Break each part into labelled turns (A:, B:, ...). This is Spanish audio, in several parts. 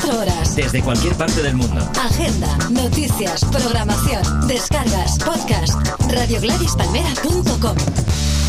A: 24 horas.
B: Desde cualquier parte del mundo.
A: Agenda, noticias, programación, descargas, podcast. RadioGladysPalmera.com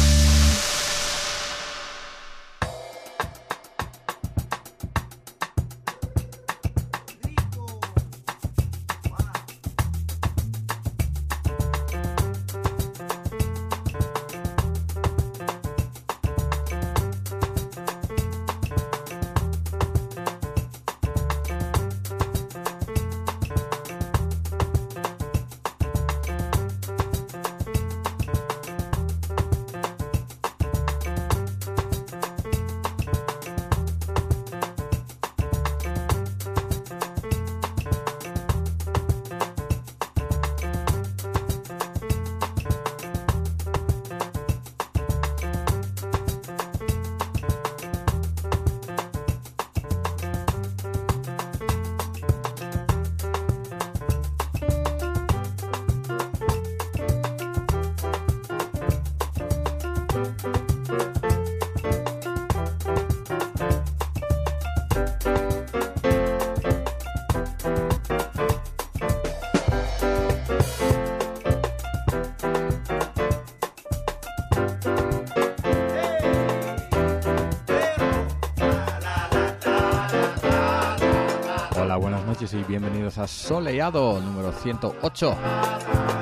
C: y bienvenidos a Soleado número 108,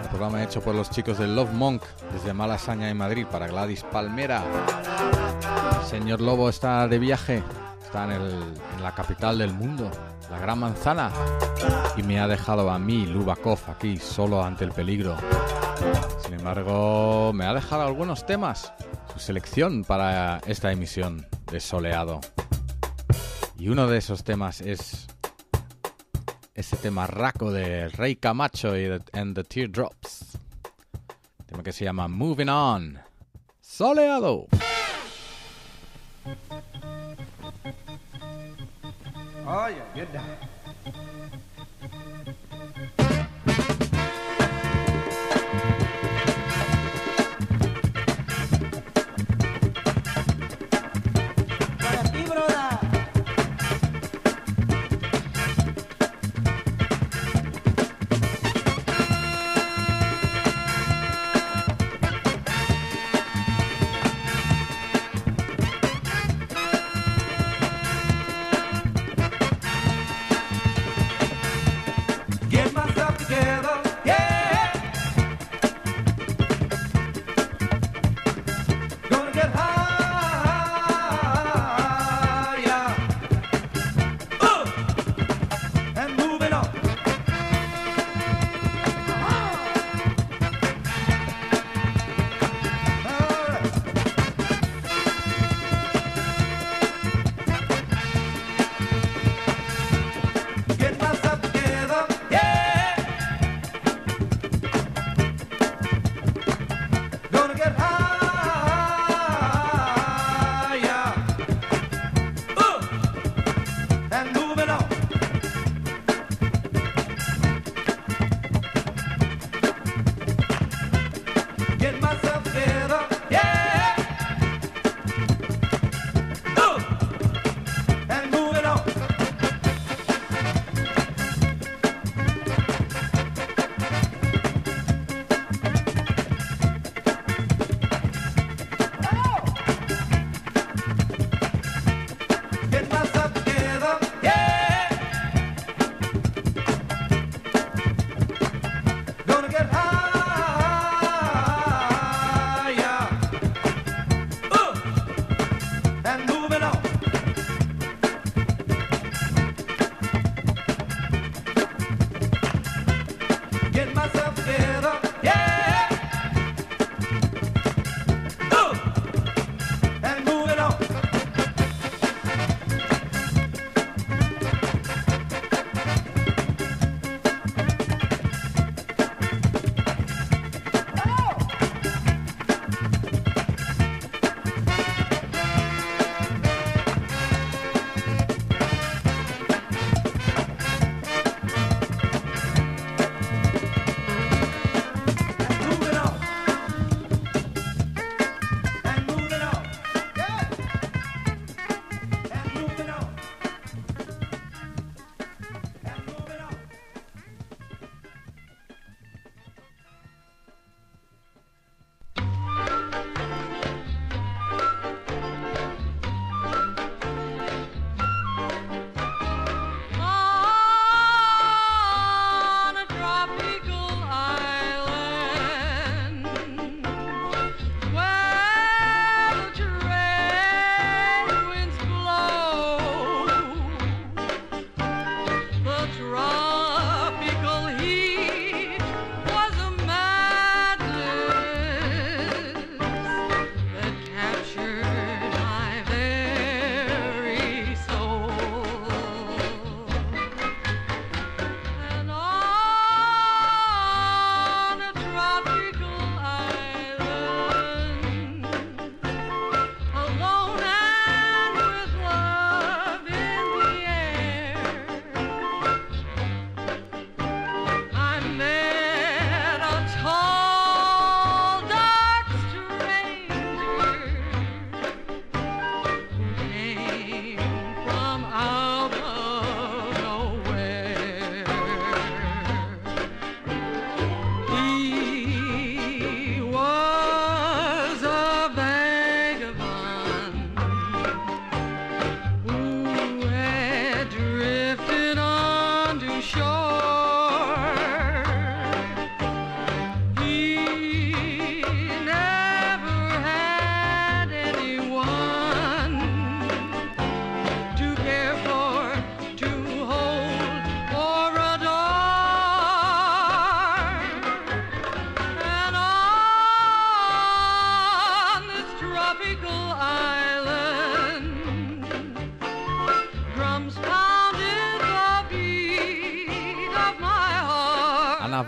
C: el programa hecho por los chicos de Love Monk desde Malasaña en Madrid para Gladys Palmera. El señor Lobo está de viaje, está en, en la capital del mundo, la Gran Manzana, y me ha dejado a mí, Lubakov, aquí solo ante el peligro. Sin embargo, me ha dejado algunos temas, su selección para esta emisión de Soleado. Y uno de esos temas es ese tema raco de Rey Camacho y the, and the Teardrops. Tema que se llama Moving On. Soleado. Oh,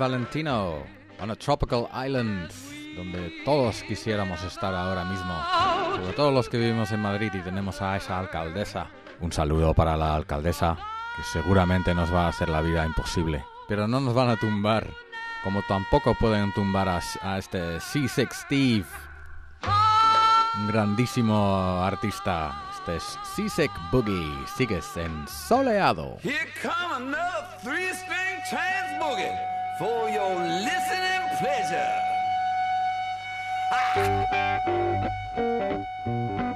C: Valentino, on a tropical island, donde todos quisiéramos estar ahora mismo, sobre todo los que vivimos en Madrid y tenemos a esa alcaldesa. Un saludo para la alcaldesa, que seguramente nos va a hacer la vida imposible, pero no nos van a tumbar, como tampoco pueden tumbar a, a este C6 Steve, un grandísimo artista. Este es Seasick Boogie, sigues en Soleado.
B: Here come another three-string trans boogie for your listening pleasure. This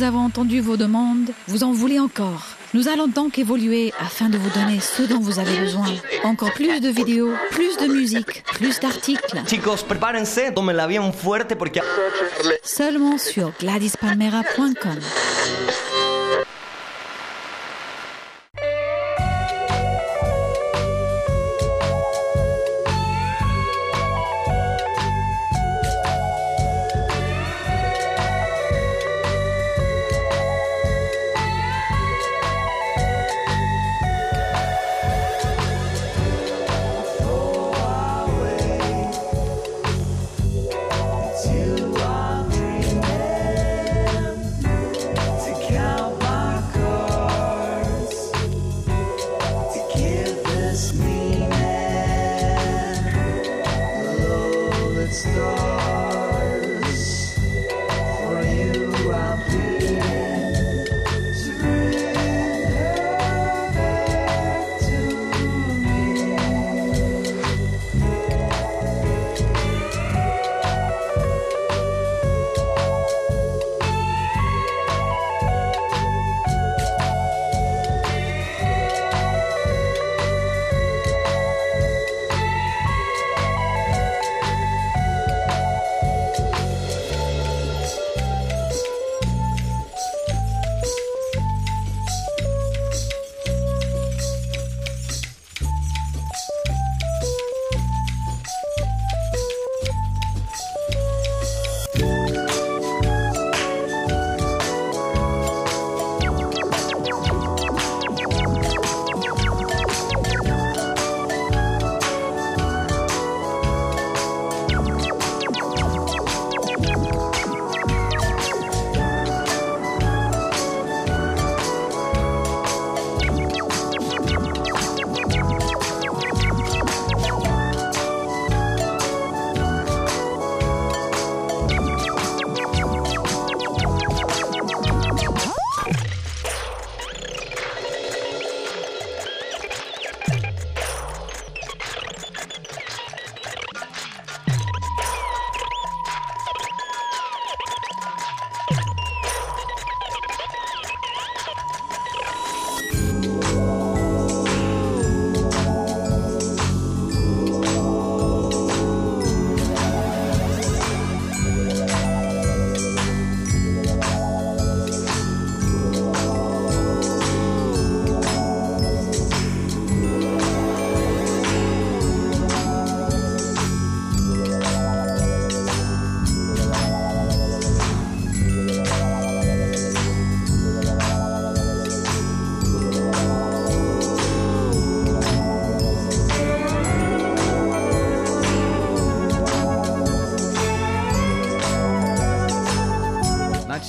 D: Nous avons entendu vos demandes, vous en voulez encore. Nous allons donc évoluer afin de vous donner ce dont vous avez besoin. Encore plus de vidéos, plus de musique, plus d'articles.
E: Chicos, prepárense, tómenla bien fuerte porque...
D: Seulement sur gladispalmera.com.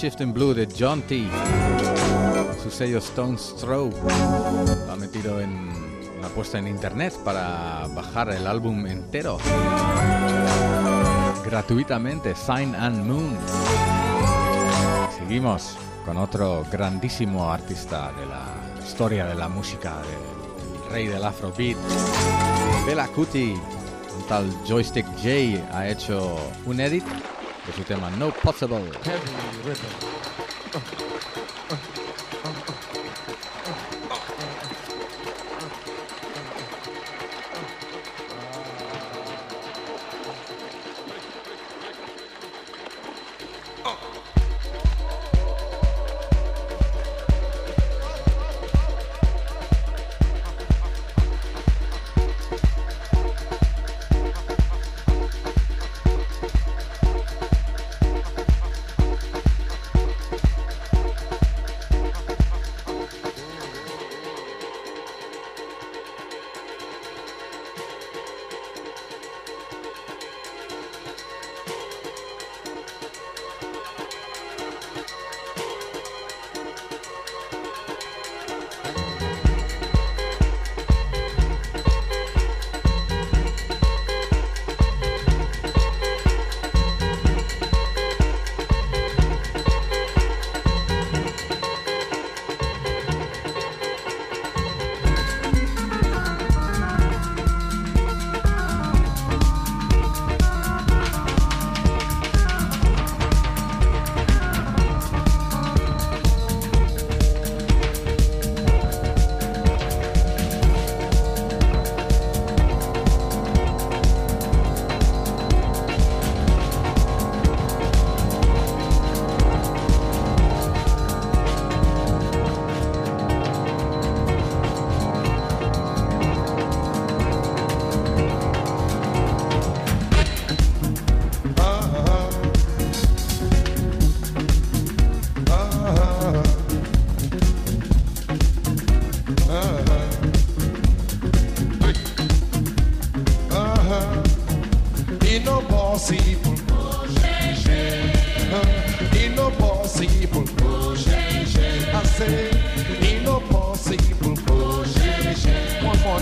C: Shift in Blue de John T. Su sello Stone's Throw lo ha metido en una puesta en internet para bajar el álbum entero gratuitamente. Sign and Moon. Seguimos con otro grandísimo artista de la historia de la música, del rey del Afrobeat, Bela Kuti. Un tal Joystick J ha hecho un edit con su tema No Possible.
F: Heavy rhythm.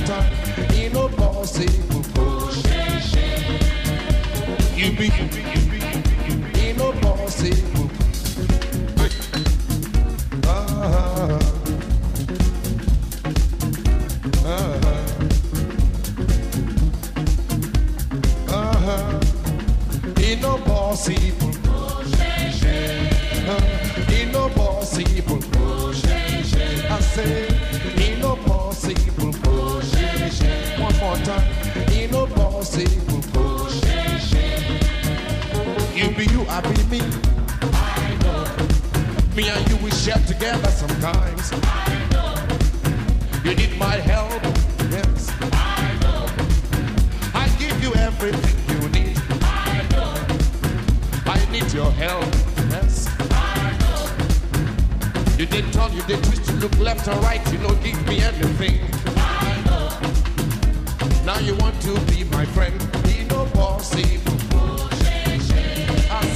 F: temps You nos ah, ah, ah. Ah, ah. ah, Be you, I me. Me and you, we share together sometimes. I know. You need my help, yes. I know. I give you everything you need. I know. I need your help, yes. I know. You did turn, you did twist, you look left or right, you don't give me anything. I know. Now you want to be my friend, be no bossy.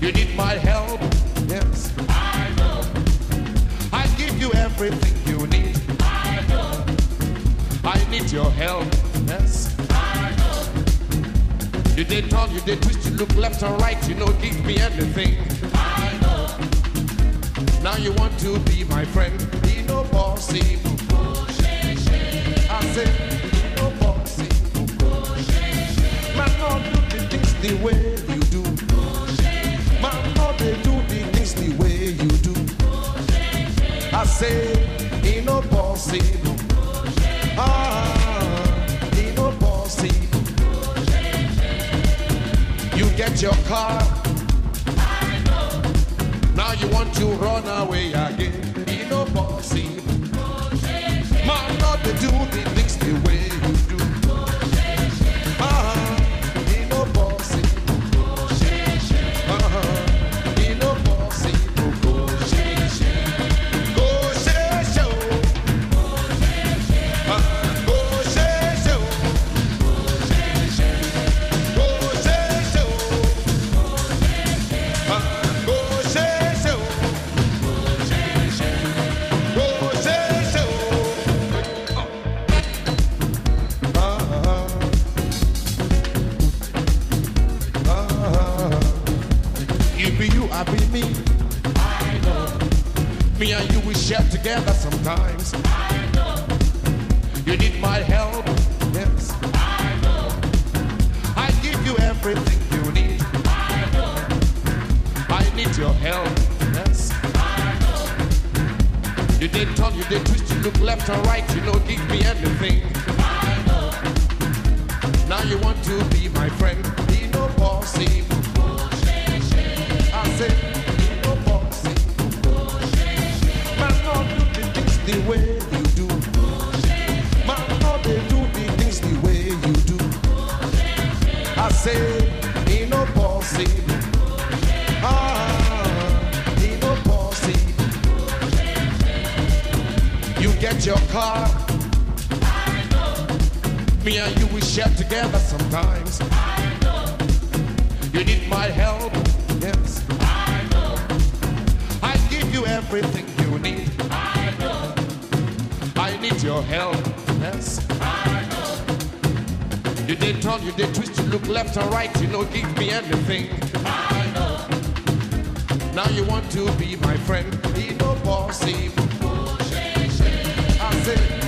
F: You need my help, yes. I know. I give you everything you need. I know. I need your help, yes. I know. You did turn, you did twist, you look left or right, you don't give me anything. Now you want to be my friend, be no bossy. I said, be no bossy. Man, no do the things the way ser inopossível. Ah, inopossível. You get your car. Now you want to run away again. Inopossível. Get your car. Me and you we share together sometimes. I know. You need my help, yes. I know. I give you everything you need. I know. I need your help, yes. I know. You did turn, you did twist, you look left or right, you don't give me anything. I know. Now you want to be my friend, be no bossy
C: it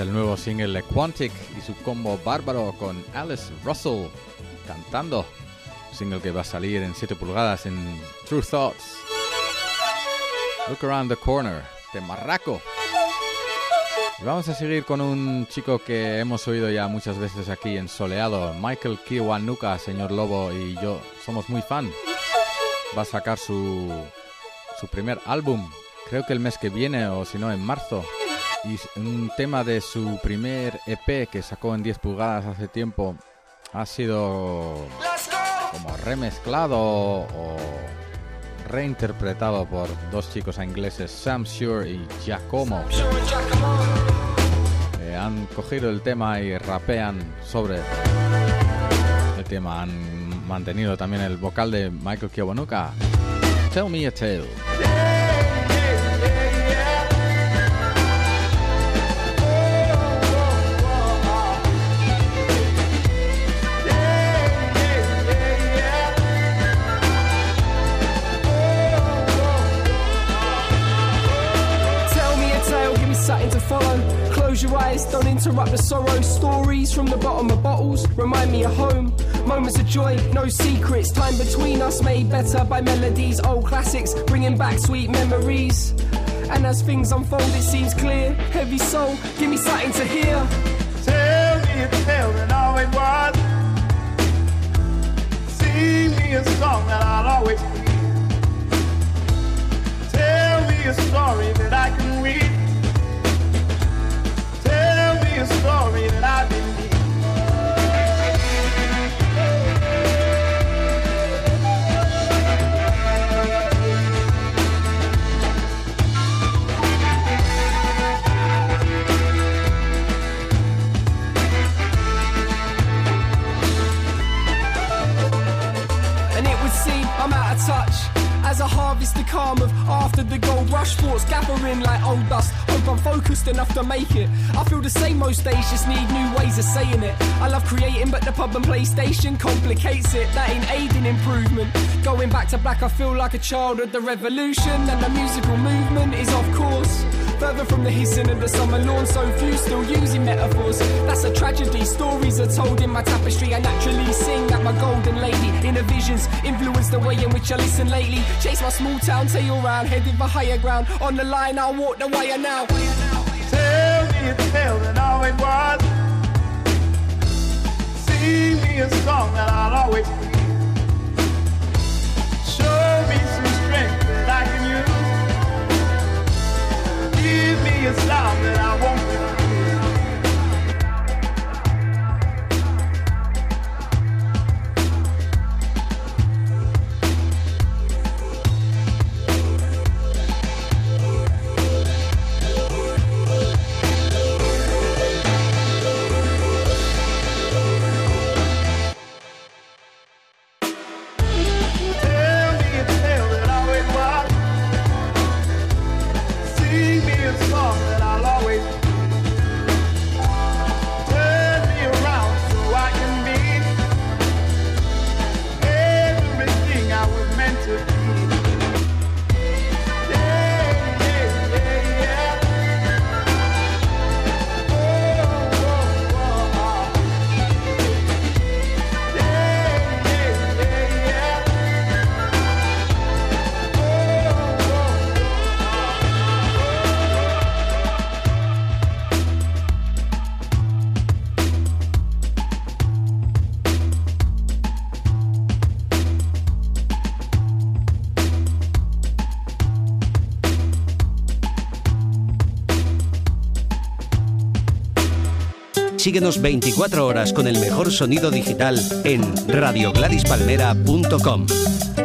C: el nuevo single Quantic y su combo bárbaro con Alice Russell cantando. single que va a salir en 7 pulgadas en True Thoughts. Look Around the Corner de Marraco. Y vamos a seguir con un chico que hemos oído ya muchas veces aquí en Soleado, Michael Kiwanuka, señor Lobo y yo somos muy fan. Va a sacar su, su primer álbum, creo que el mes que viene o si no en marzo. Y un tema de su primer EP que sacó en 10 pulgadas hace tiempo ha sido como remezclado o reinterpretado por dos chicos ingleses, Sam Shure y Giacomo. Eh, han cogido el tema y rapean sobre el tema. Han mantenido también el vocal de Michael Kiwanuka. Tell me a tale.
G: Close your eyes, don't interrupt the sorrow. Stories from the bottom of bottles remind me of home. Moments of joy, no secrets. Time between us made better by melodies, old classics, bringing back sweet memories. And as things unfold, it seems clear. Heavy soul, give me something to hear.
H: Tell me a tale that always was. Sing me a song that I'll always hear. Tell me a story that I can read
G: enough to make it. The same most days, just need new ways of saying it. I love creating, but the pub and PlayStation complicates it. That ain't aiding improvement. Going back to black, I feel like a child of the revolution, and the musical movement is off course. Further from the hissing of the summer lawn, so few still using metaphors. That's a tragedy. Stories are told in my tapestry. I naturally sing like my golden lady. Inner visions influence the way in which I listen lately. Chase my small town tail round, heading for higher ground. On the line, I'll walk the wire now.
H: Me a song that I'll always hear. Show me some strength that I can use. Give me a sound that I won't
I: Síguenos 24 horas con el mejor sonido digital en radiogladispalmera.com.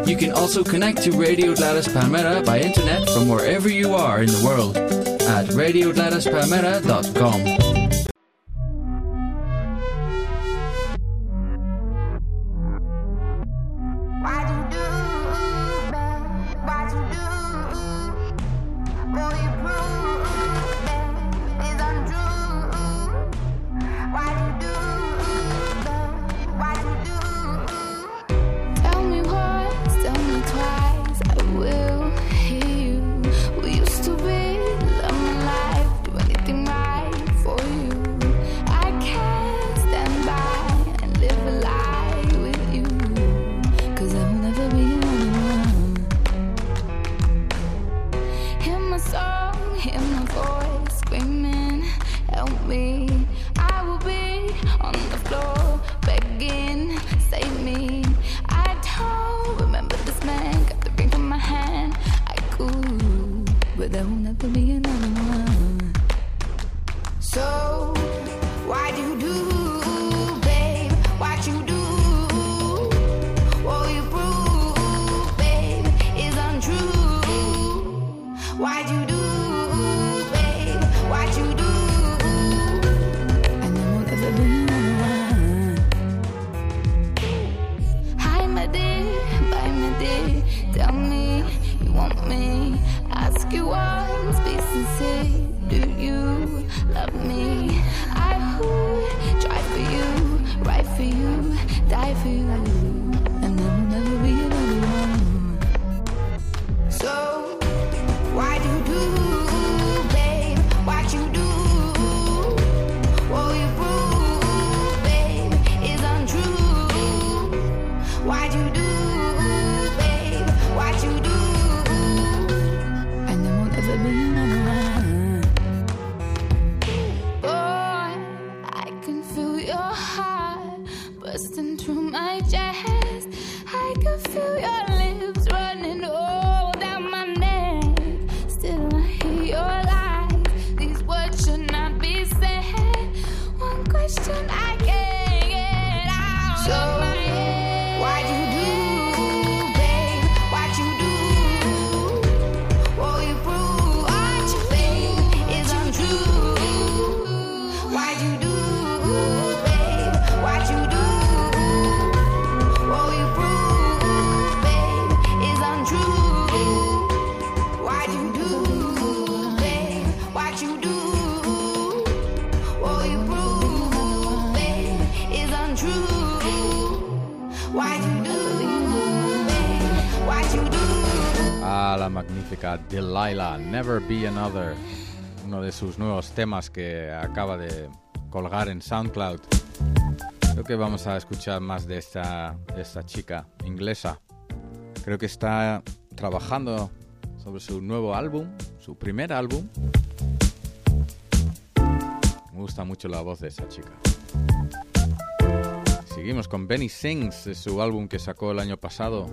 J: You can also connect to Radio Gladys Palmera by internet from wherever you are in the world at radiogladyspalmera.com.
C: Laila, Never Be Another,
K: uno de sus nuevos temas que acaba de colgar en SoundCloud. Creo que vamos a escuchar más de esta, esta chica inglesa. Creo que está trabajando sobre su nuevo álbum, su primer álbum. Me gusta mucho la voz de esa chica. Seguimos con Benny Sings, su álbum que sacó el año pasado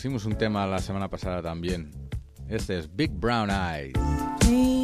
K: pusimos un tema la semana pasada también. Este es Big Brown Eyes.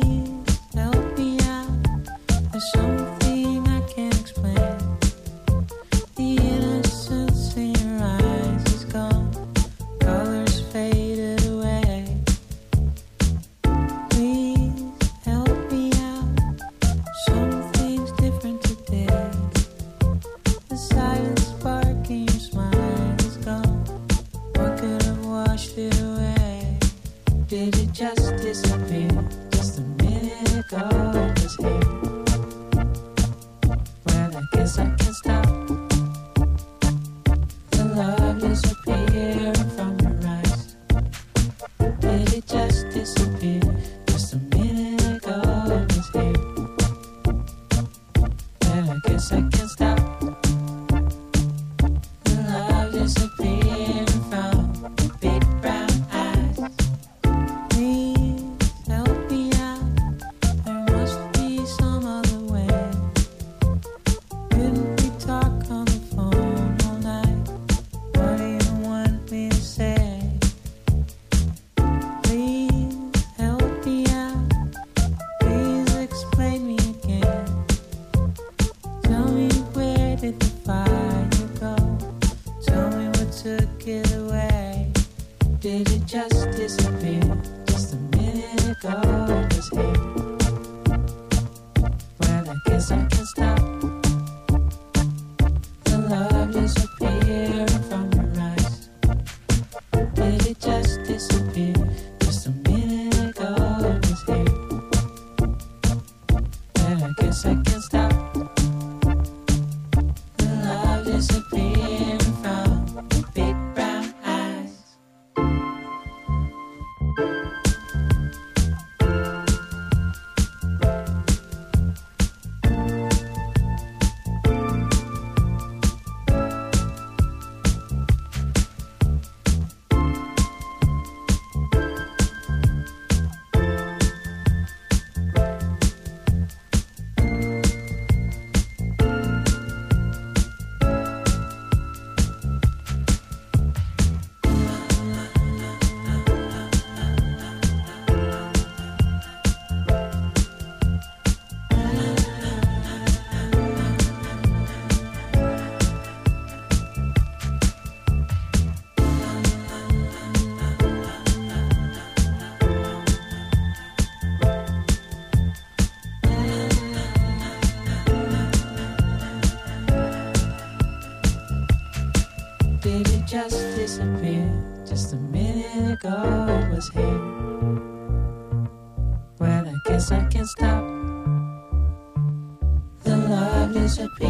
K: recipe.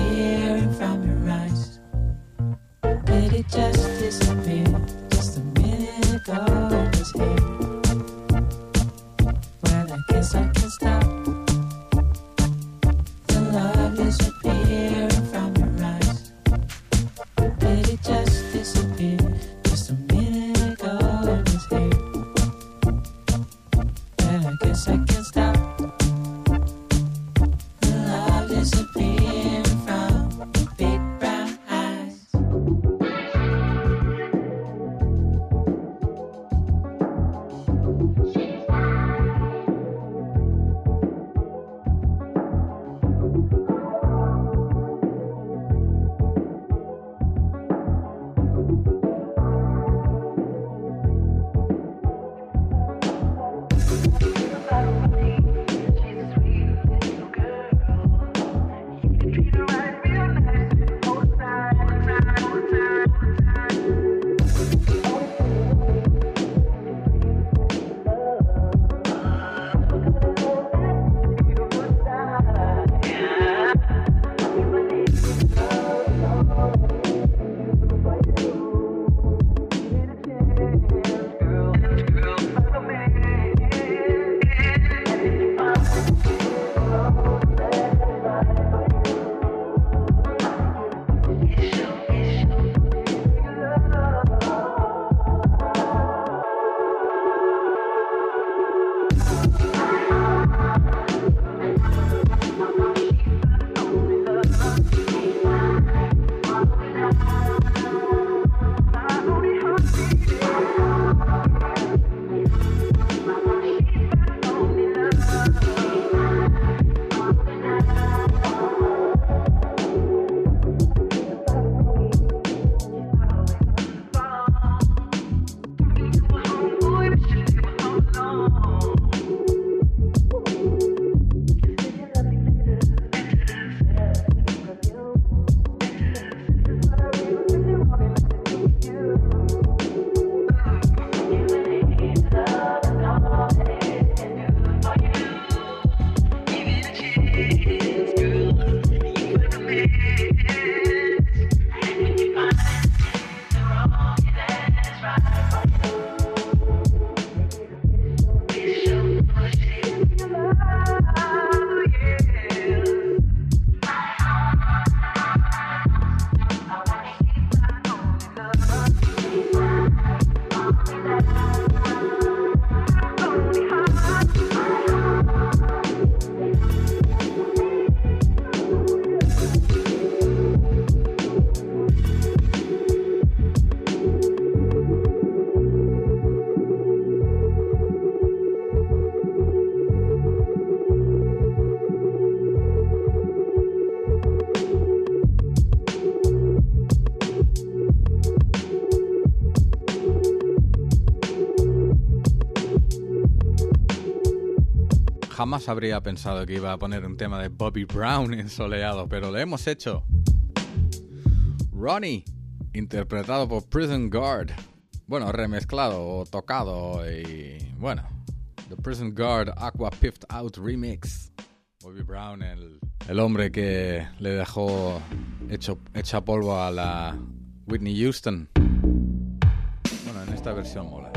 C: Jamás habría pensado que iba a poner un tema de Bobby Brown en soleado, pero lo hemos hecho. Ronnie, interpretado por Prison Guard. Bueno, remezclado o tocado y... Bueno, The Prison Guard Aqua Piffed Out Remix. Bobby Brown, el, hombre que le dejó hecho, hecha polvo a la Whitney Houston. Bueno, en esta versión mola.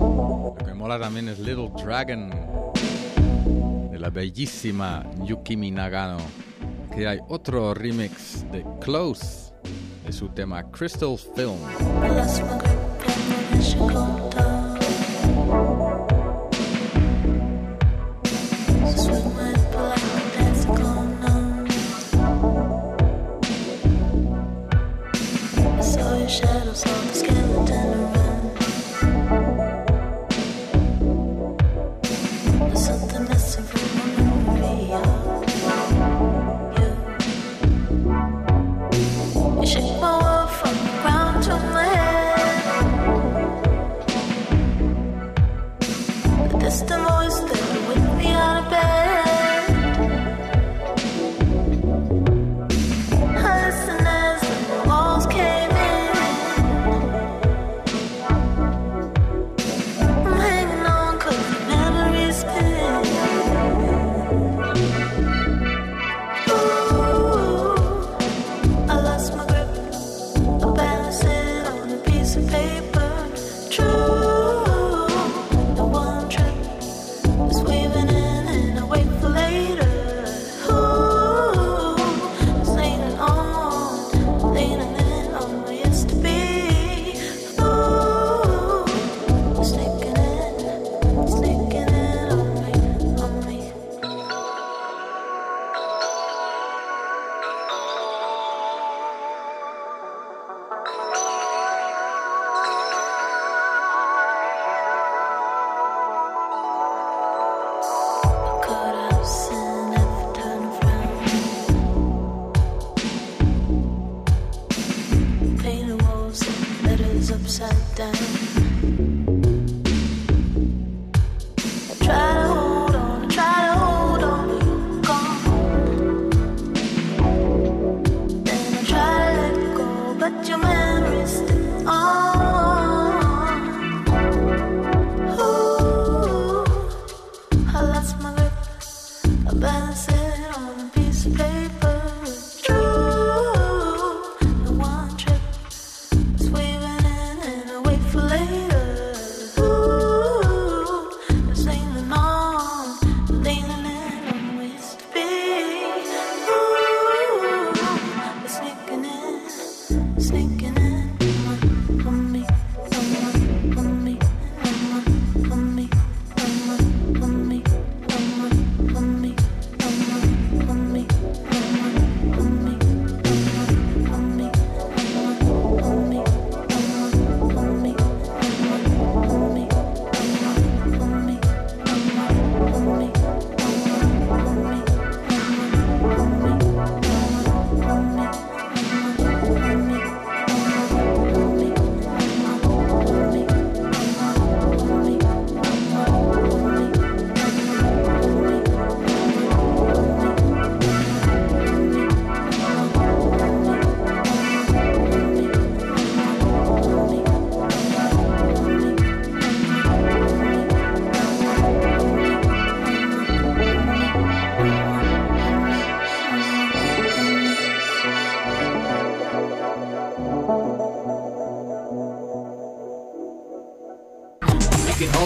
C: Lo que mola también es Little Dragon la bellísima Yukimi Nagano. Que hay otro remix de Close de su tema Crystal Film.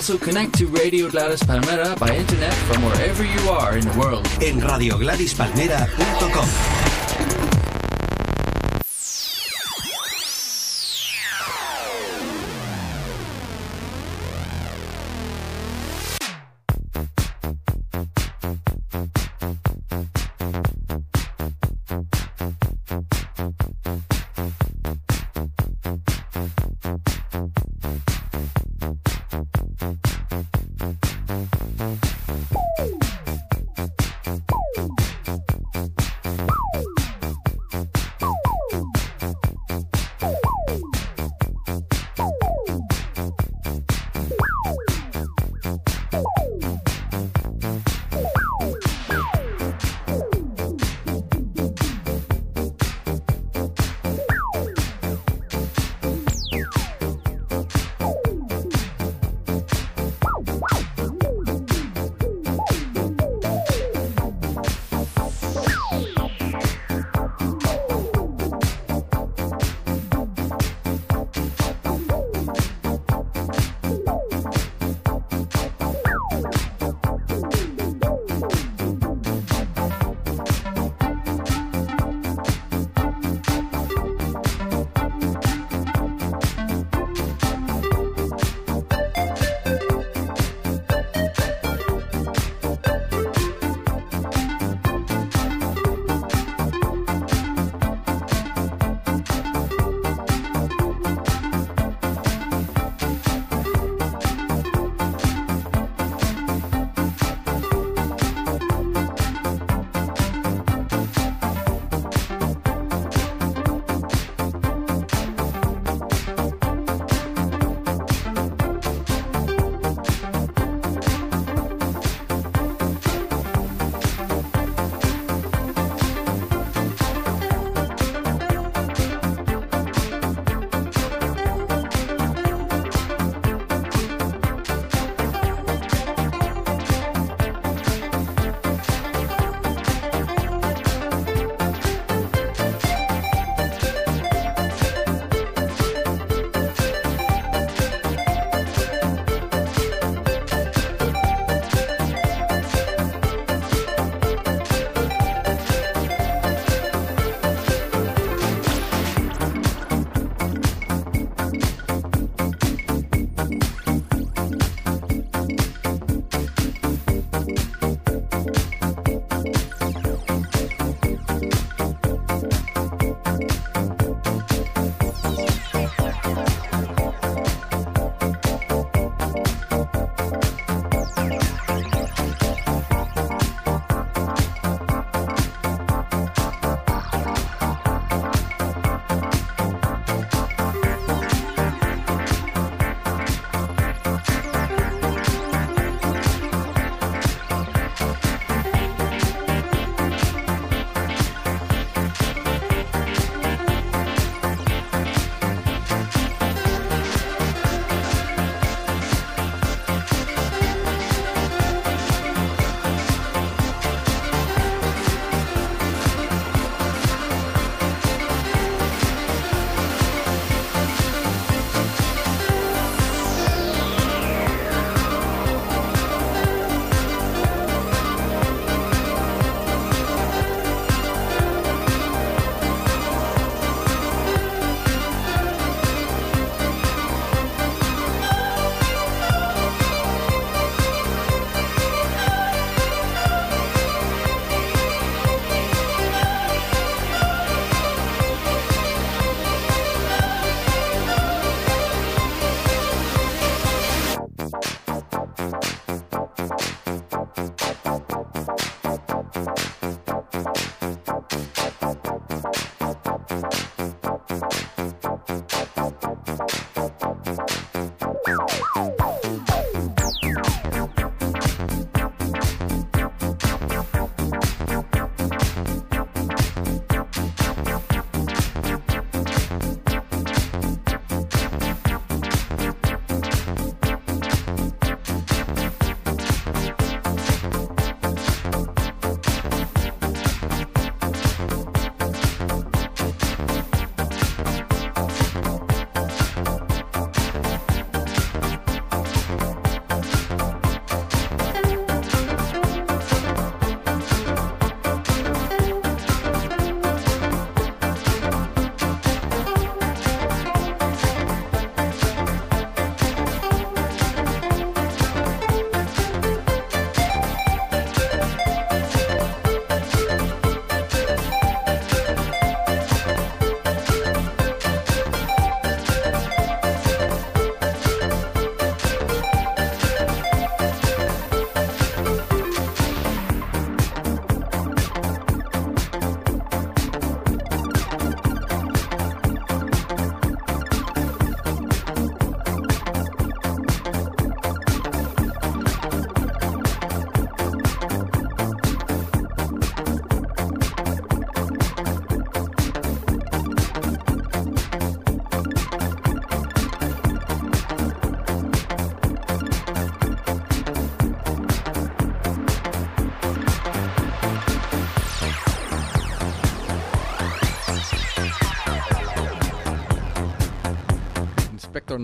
L: Also connect to Radio Gladys Palmera by internet from wherever you are in the world.
E: En radiogladispalmera.com.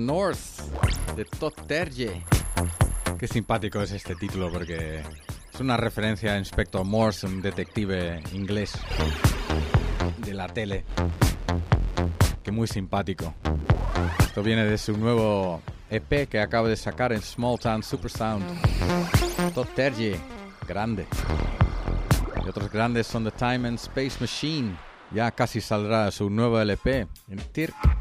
C: North de Todd Terje. Qué simpático es este título porque es una referencia a Inspector Morse, un detective inglés de la tele. Que muy simpático. Esto viene de su nuevo EP que acaba de sacar en Small Town Super Sound. Todd Terje, grande. Y otros grandes son The Time and Space Machine. Ya casi saldrá su nuevo LP en TIRC.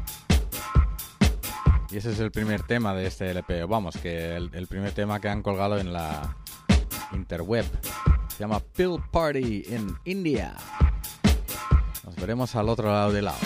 C: Y ese es el primer tema de este LP. Vamos, que el, primer tema que han colgado en la interweb. Se llama Pill Party in India. Nos veremos al otro lado del lado.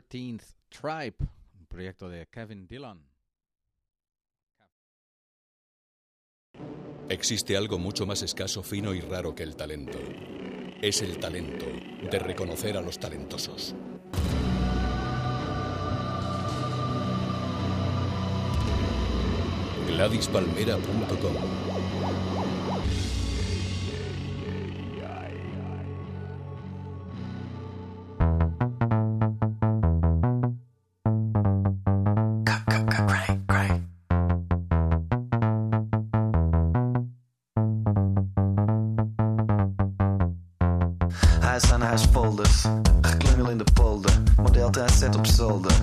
C: 13th Tribe, un proyecto de Kevin Dillon.
M: Existe algo mucho más escaso, fino y raro que el talento. Es el talento de reconocer a los talentosos. GladysPalmera.com
N: set op zolder.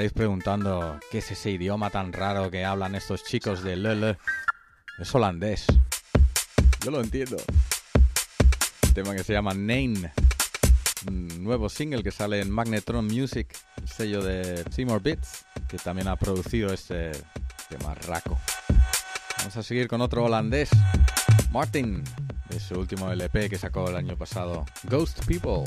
C: estaréis preguntando qué es ese idioma tan raro que hablan estos chicos de Lele. Es holandés. Yo lo entiendo. Un tema que se llama Name. Un nuevo single que sale en Magnetron Music, el sello de Seymour Beats, que también ha producido este tema raco. Vamos a seguir con otro holandés, Martin, de su último LP que sacó el año pasado, Ghost People.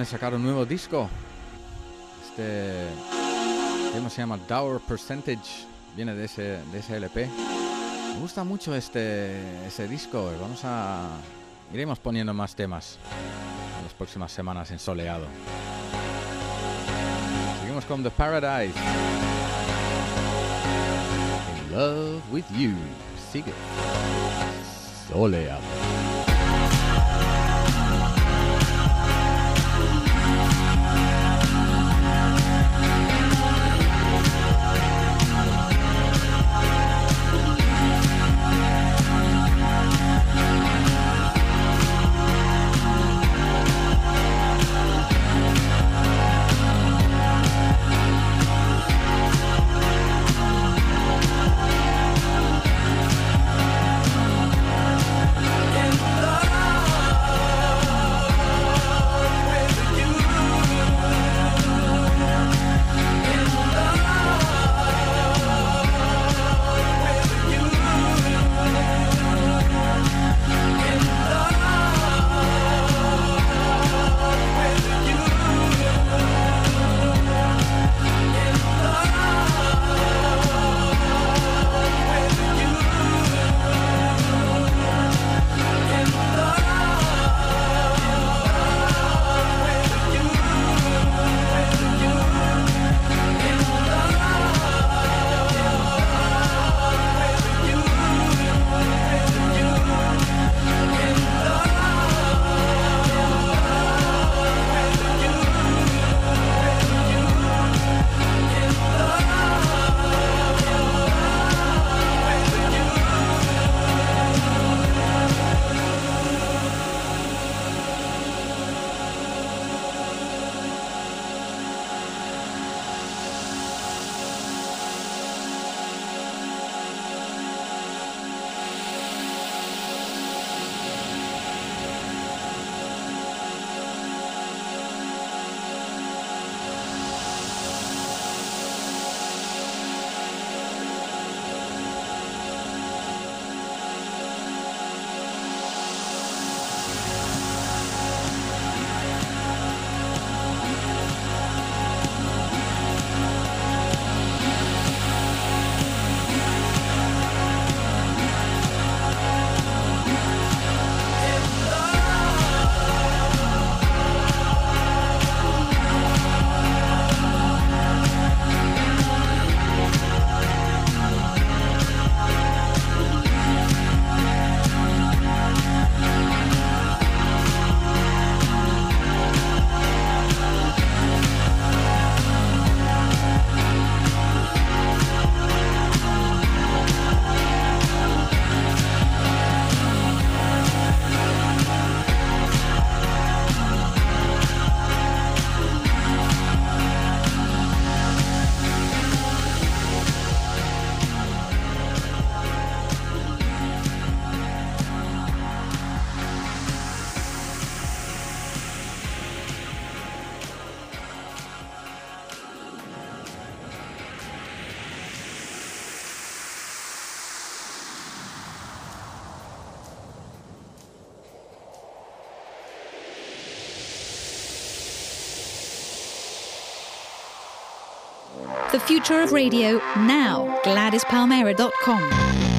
C: Acaban de sacar un nuevo disco. Este tema se llama Dower Percentage, viene de ese, de ese LP. Me gusta mucho este ese disco. Vamos a iremos poniendo más temas en las próximas semanas en soleado. Seguimos con The Paradise. In love with you. Sigue. Soleado.
O: Future of radio now. GladysPalmera.com.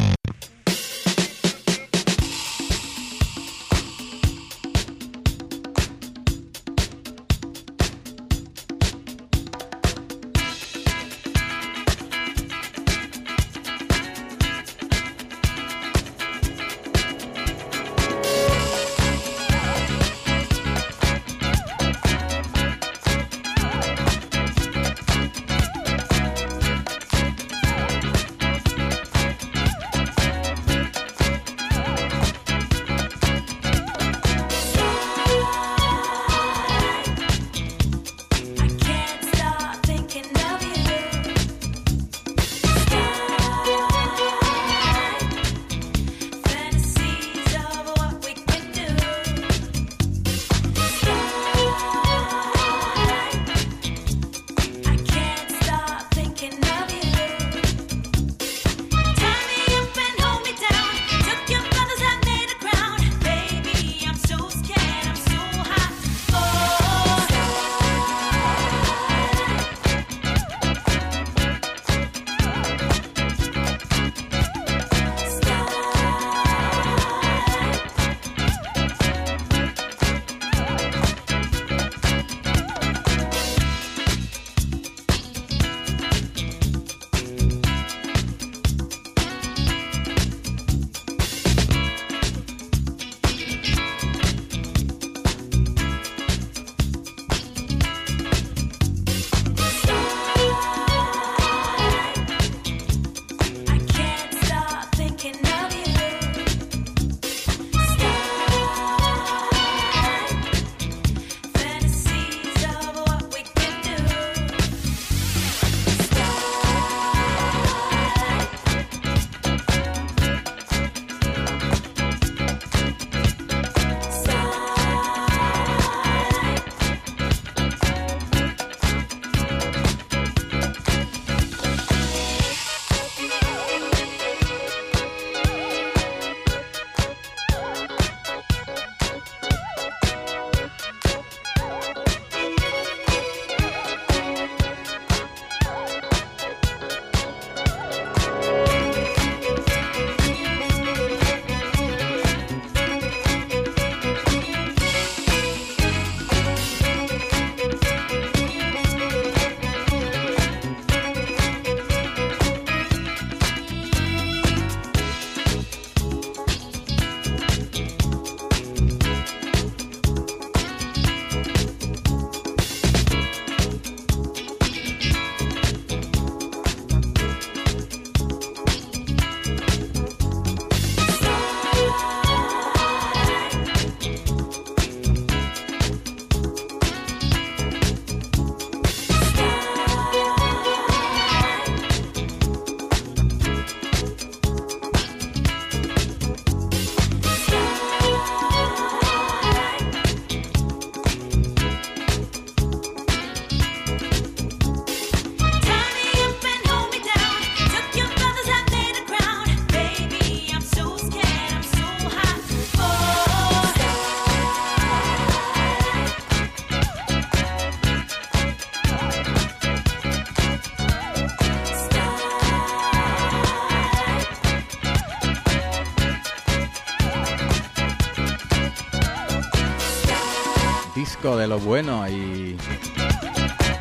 P: de lo bueno y,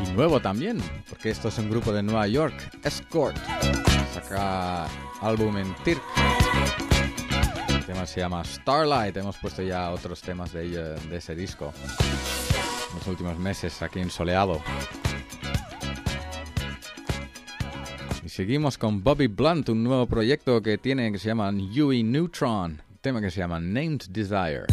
P: y nuevo también, porque esto es un grupo de Nueva York, Escort. Saca álbum en TIRC. El tema se llama Starlight. Hemos puesto ya otros temas de, eh, de ese disco en los últimos meses aquí en Soleado. Y seguimos con Bobby Blunt, un nuevo proyecto que tiene que se llama Huey Neutron, tema que se llama Named Desire.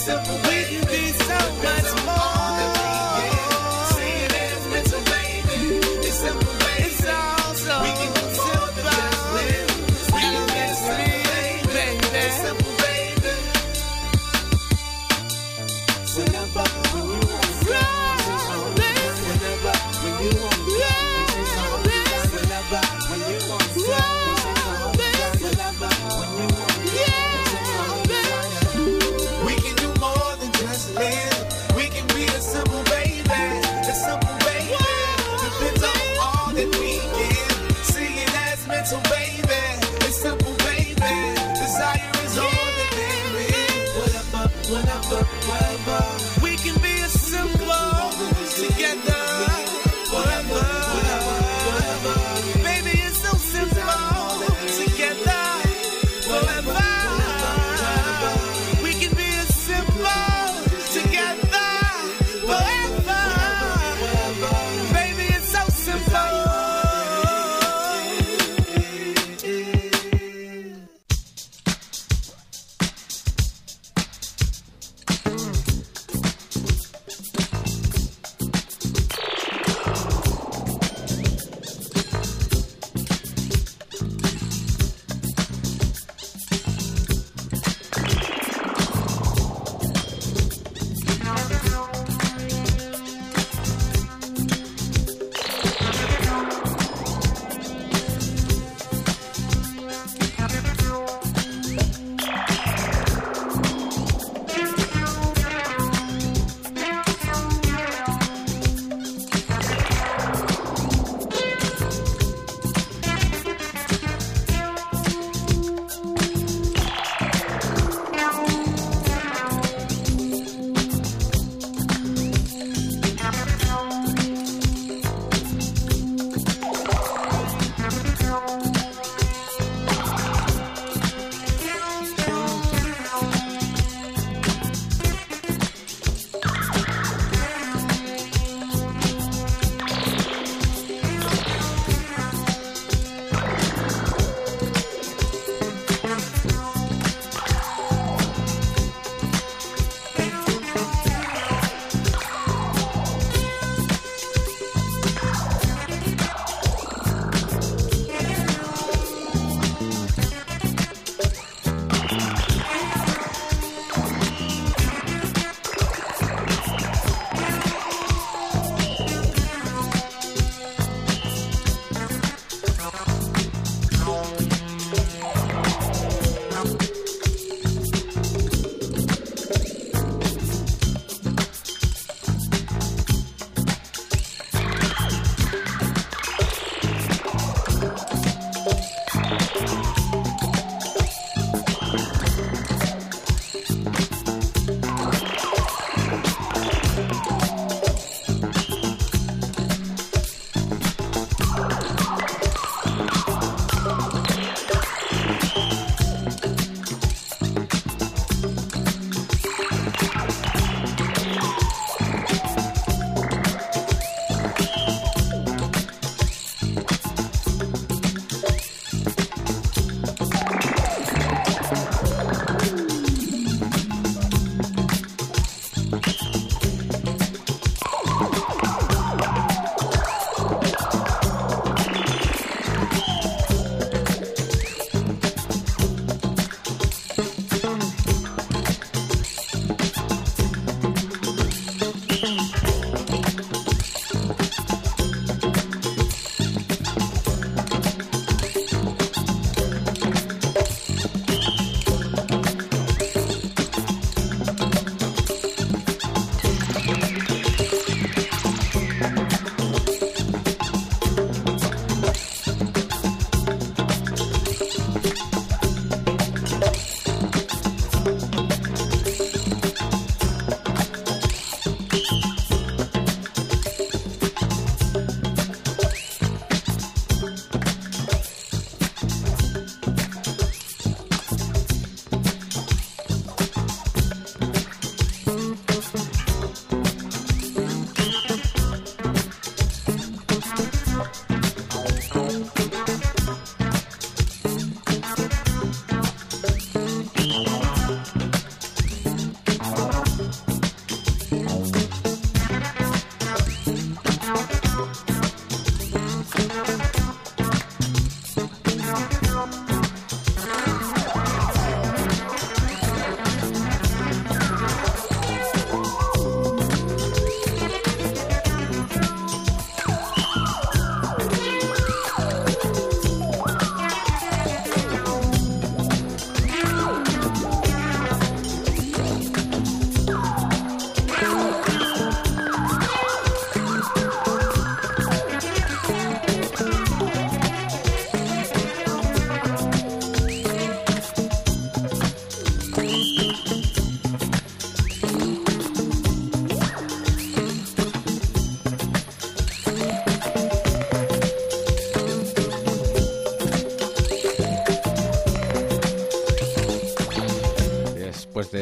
Q: simple.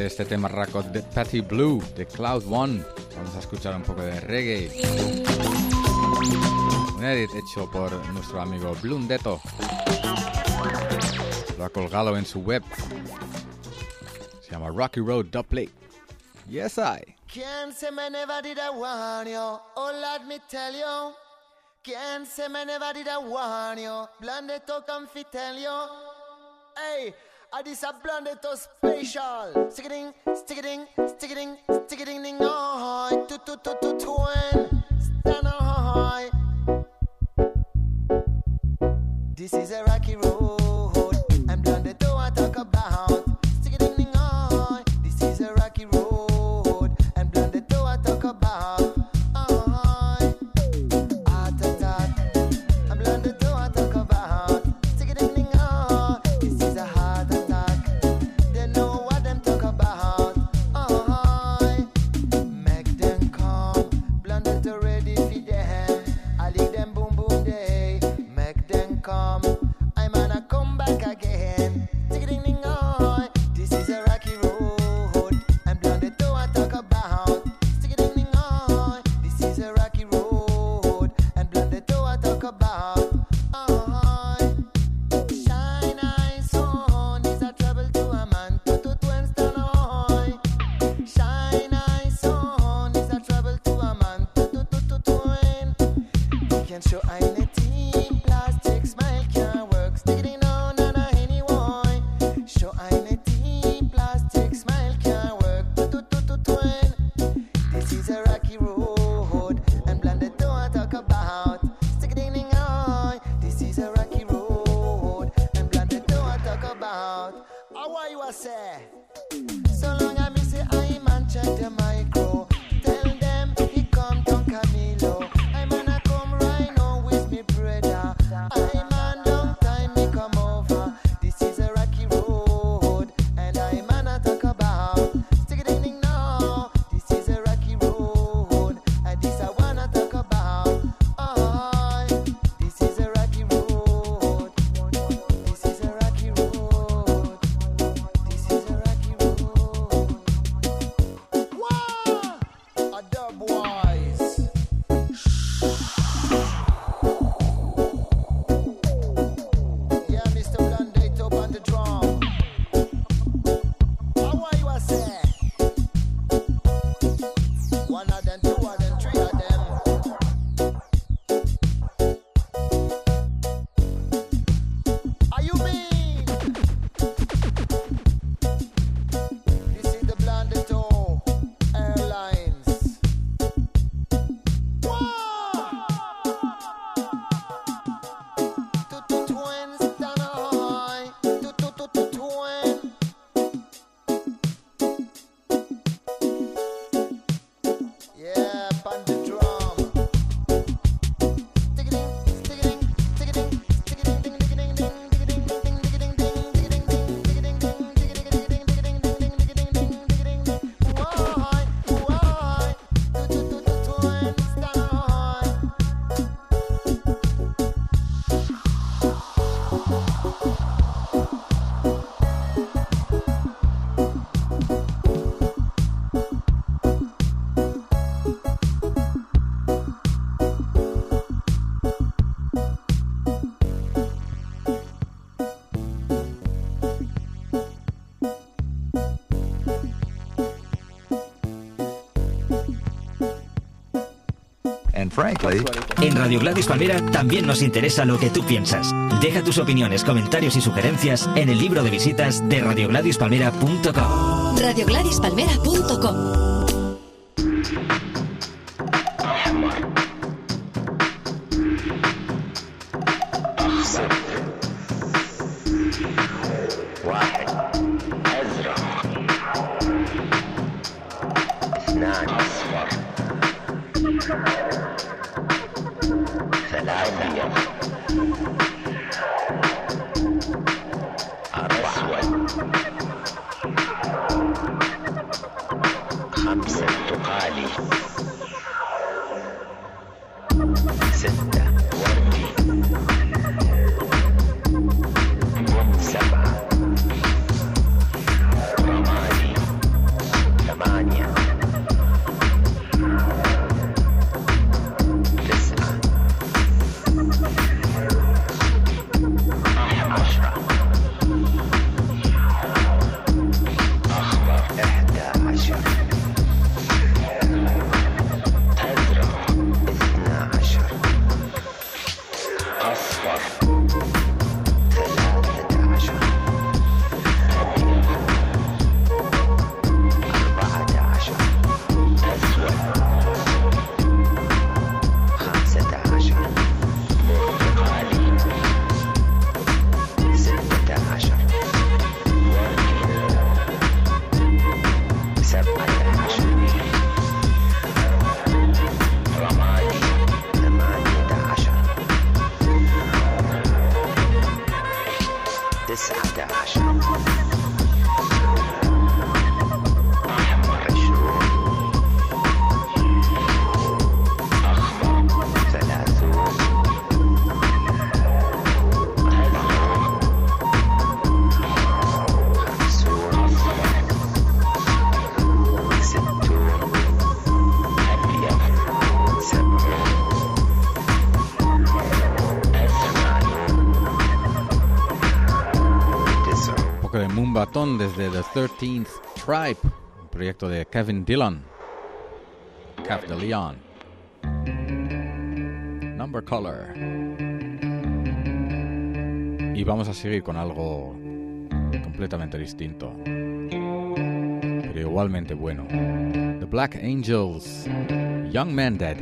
C: este tema raco de Patty Blue, de Cloud One. Vamos a escuchar un poco de reggae. Un edit hecho por nuestro amigo Blundeto. Lo ha colgado en su web. Se llama Rocky Road Doublet. Yes, I.
R: Can't say me never did I warn you. Oh, let me tell you. Can't say me never did I warn you. Blundeto can tell you. Hey. I this a blended to special. Stick-a-ding, stick-a-ding, stick-a-ding, stick-a-ding-ding, oh, to to to to to
S: frankly.
E: En Radio Gladys Palmera también nos interesa lo que tú piensas. Deja tus opiniones, comentarios y sugerencias en el libro de visitas de
T: radiogladyspalmera.com. Radiogladyspalmera.com
C: batón desde The 13th Tribe, un proyecto de Kevin Dillon. Cap de Leon. Number Color. Y vamos a seguir con algo completamente distinto, pero igualmente bueno. The Black Angels, Young Man Dead.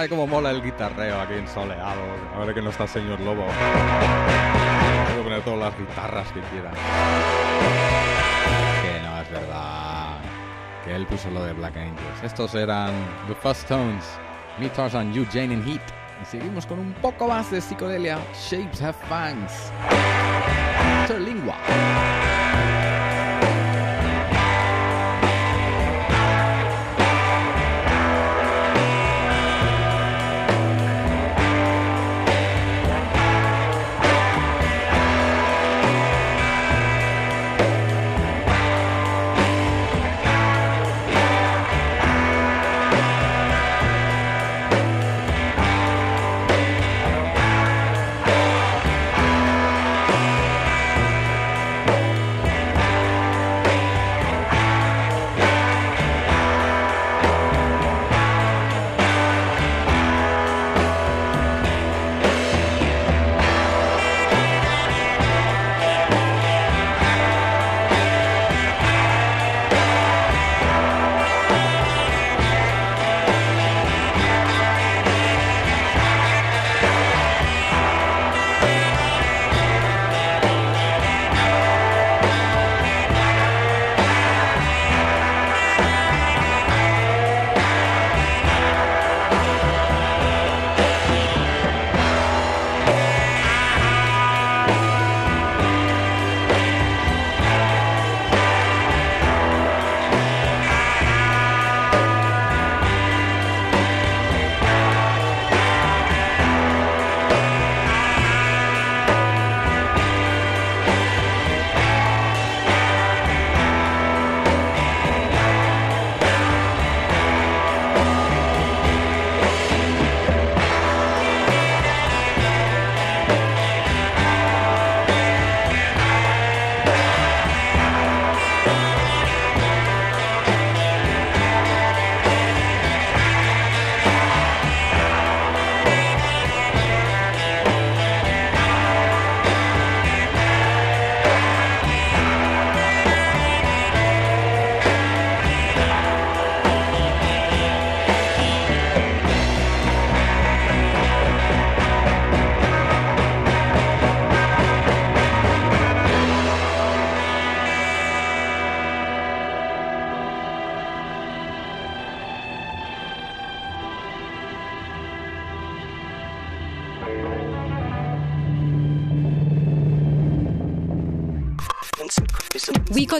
C: Ay, cómo mola el guitarreo aquí en Soleado. A ver que no está el señor Lobo. Puedo poner todas las guitarras que quiera. Que no, es verdad. Que él puso lo de Black Angels. Estos eran The Fuzz Tones, Me Tarzan, You, Jane and Heat. Y seguimos con un poco más de psicodelia. Shapes Have Fangs. Interlingua.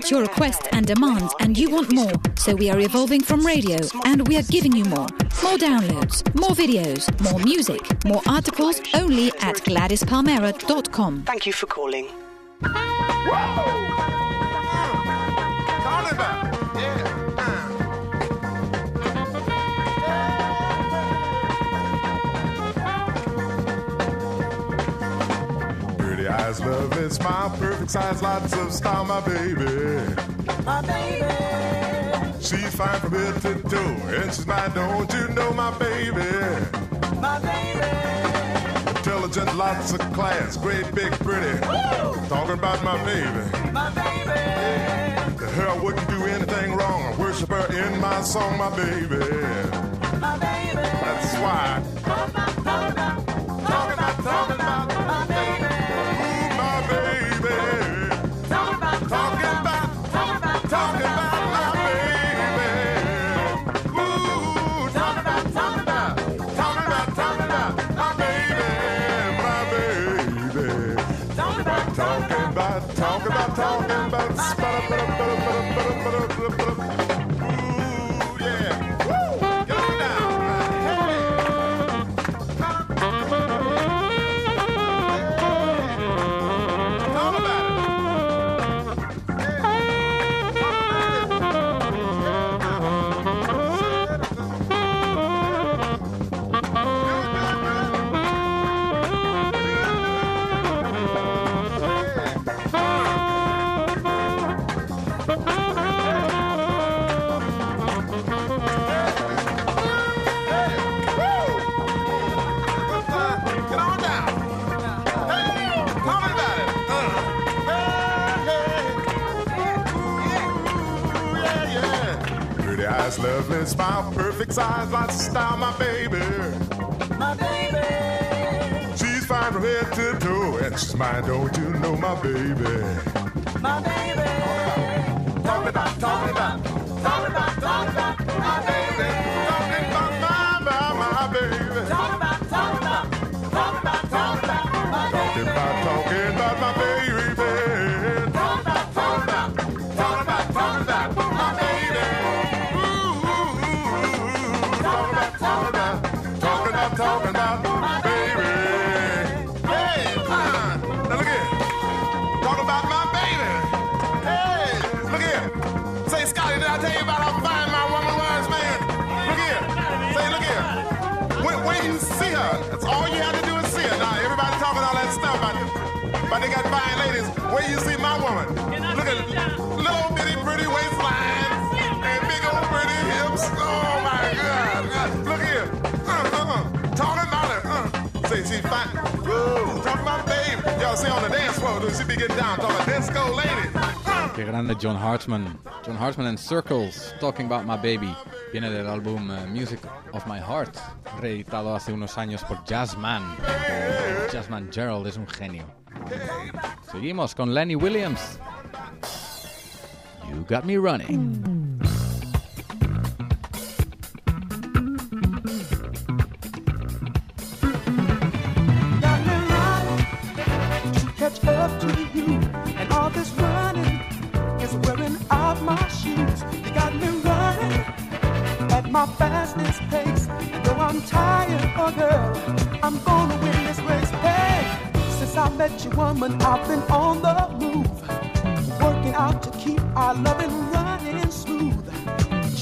O: We got your request and demands, and you want more. So we are evolving from radio, and we are giving you more. More downloads, more videos, more music, more articles only at GladysPalmera.com.
S: Thank you for calling.
U: Pretty eyes, love is smile, perfect size, lots of style, my baby.
S: My baby.
U: She's fine from head to toe, and she's mine, don't you know, my baby?
S: My baby.
U: Intelligent, lots of class, great, big, pretty. Talking about my baby.
S: My baby.
U: Her, wouldn't do anything wrong. I worship her in my song, my baby.
S: My baby.
U: That's why. Lovely smile, perfect size, lots of style, my baby.
S: My baby,
U: She's fine from head to toe, and she's mine, don't you know, my baby.
S: my baby. Talk about, talk about,
U: see that's all you have to do is see her. Now, everybody talking all that stuff about, but they got fine ladies. Where you see my woman? Look at little bitty pretty waistline and big old pretty hips. Oh my God! Uh, Look here. Uh, uh, uh. Talking about her. Uh. Say she's fine. Woo! Talking about babe. Y'all see on the dance floor, dude, she be getting down. Talking about disco lady.
C: Qué grande John Hartman. John Hartman and Circles, Talking About My Baby. Viene del álbum eh, Music of My Heart, reeditado hace unos años por Jazzman. Jazzman Gerald es un genio. Seguimos con Lenny Williams. You Got Me Running.
V: Met you, woman, I've been on the move, working out to keep our loving running smooth,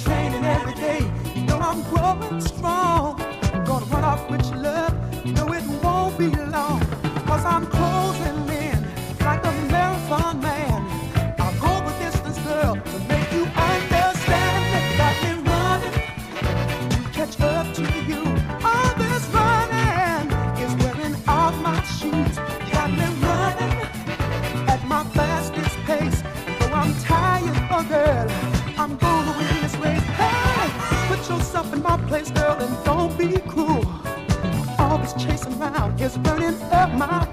V: training every day. You know I'm growing strong. Place, girl, and don't be cruel. All this chasing around is burning up my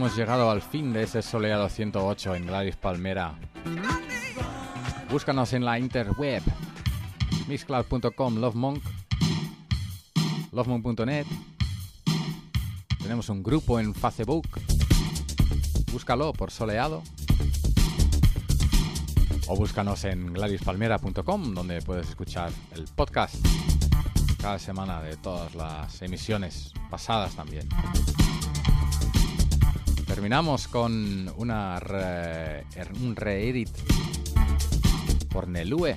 C: hemos llegado al fin de ese soleado 108 en Gladys Palmera. Búscanos en la interweb. Mixcloud.com, Lovemonk, lovemonk.net. Tenemos un grupo en Facebook. Búscalo por soleado. O búscanos en gladispalmera.com, donde puedes escuchar el podcast cada semana de todas las emisiones pasadas también. Terminamos con una re- un reedit por Nelue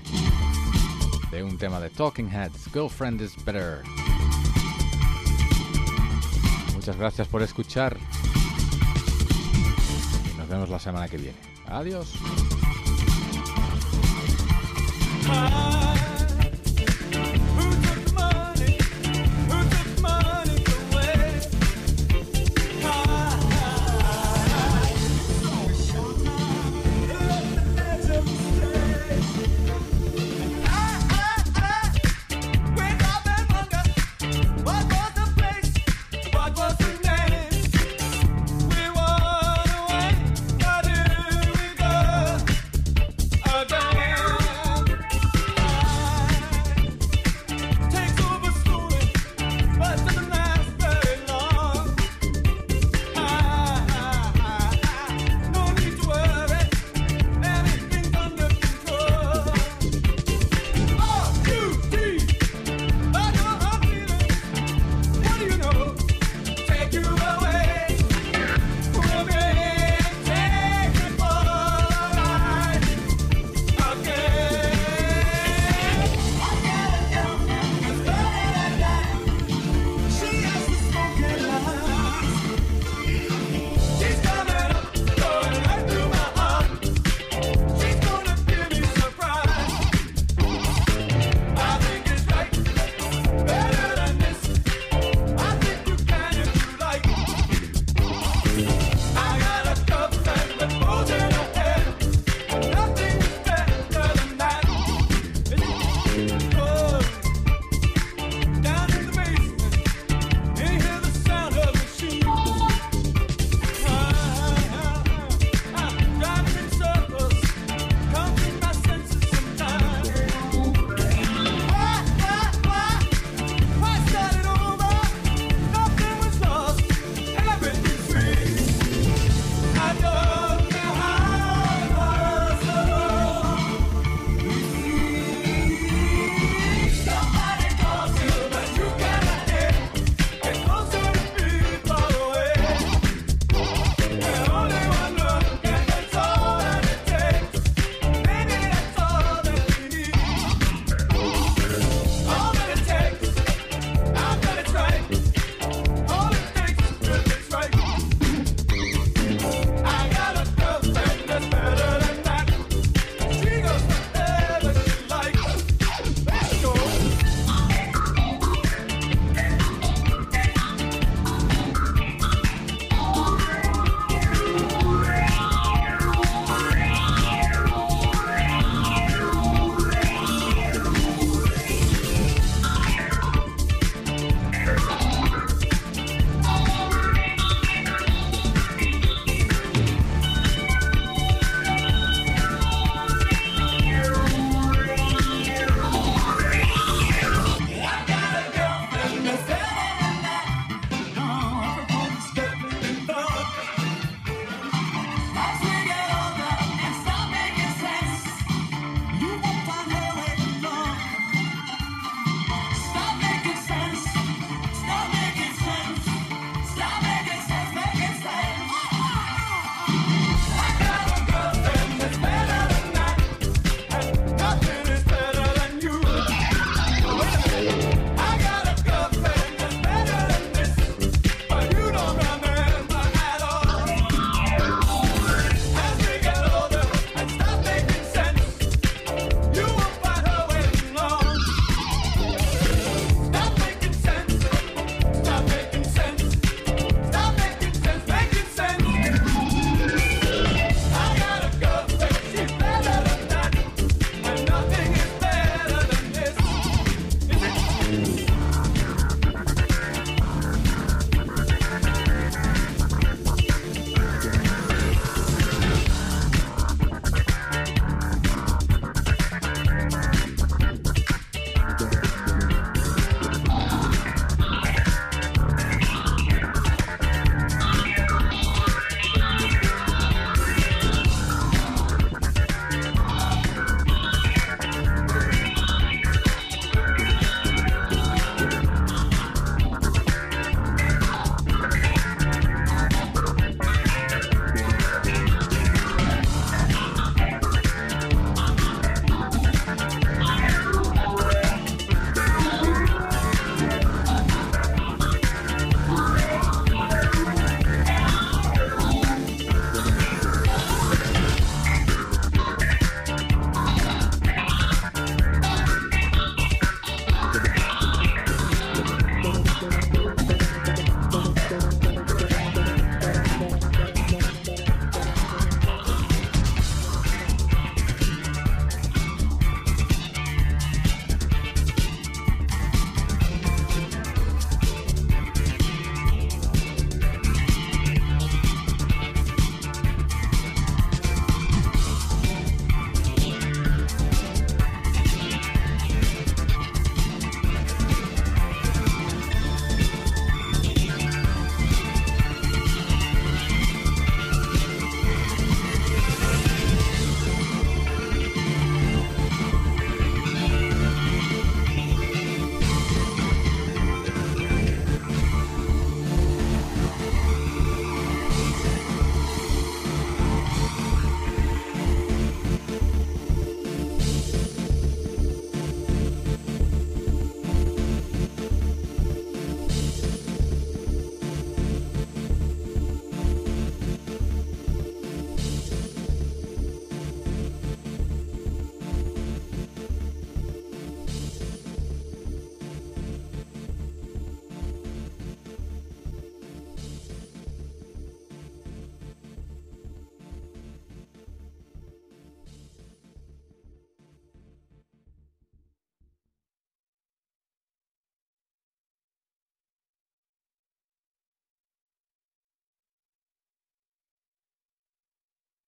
C: de un tema de Talking Heads, Girlfriend is Better. Muchas gracias por escuchar y nos vemos la semana que viene. Adiós.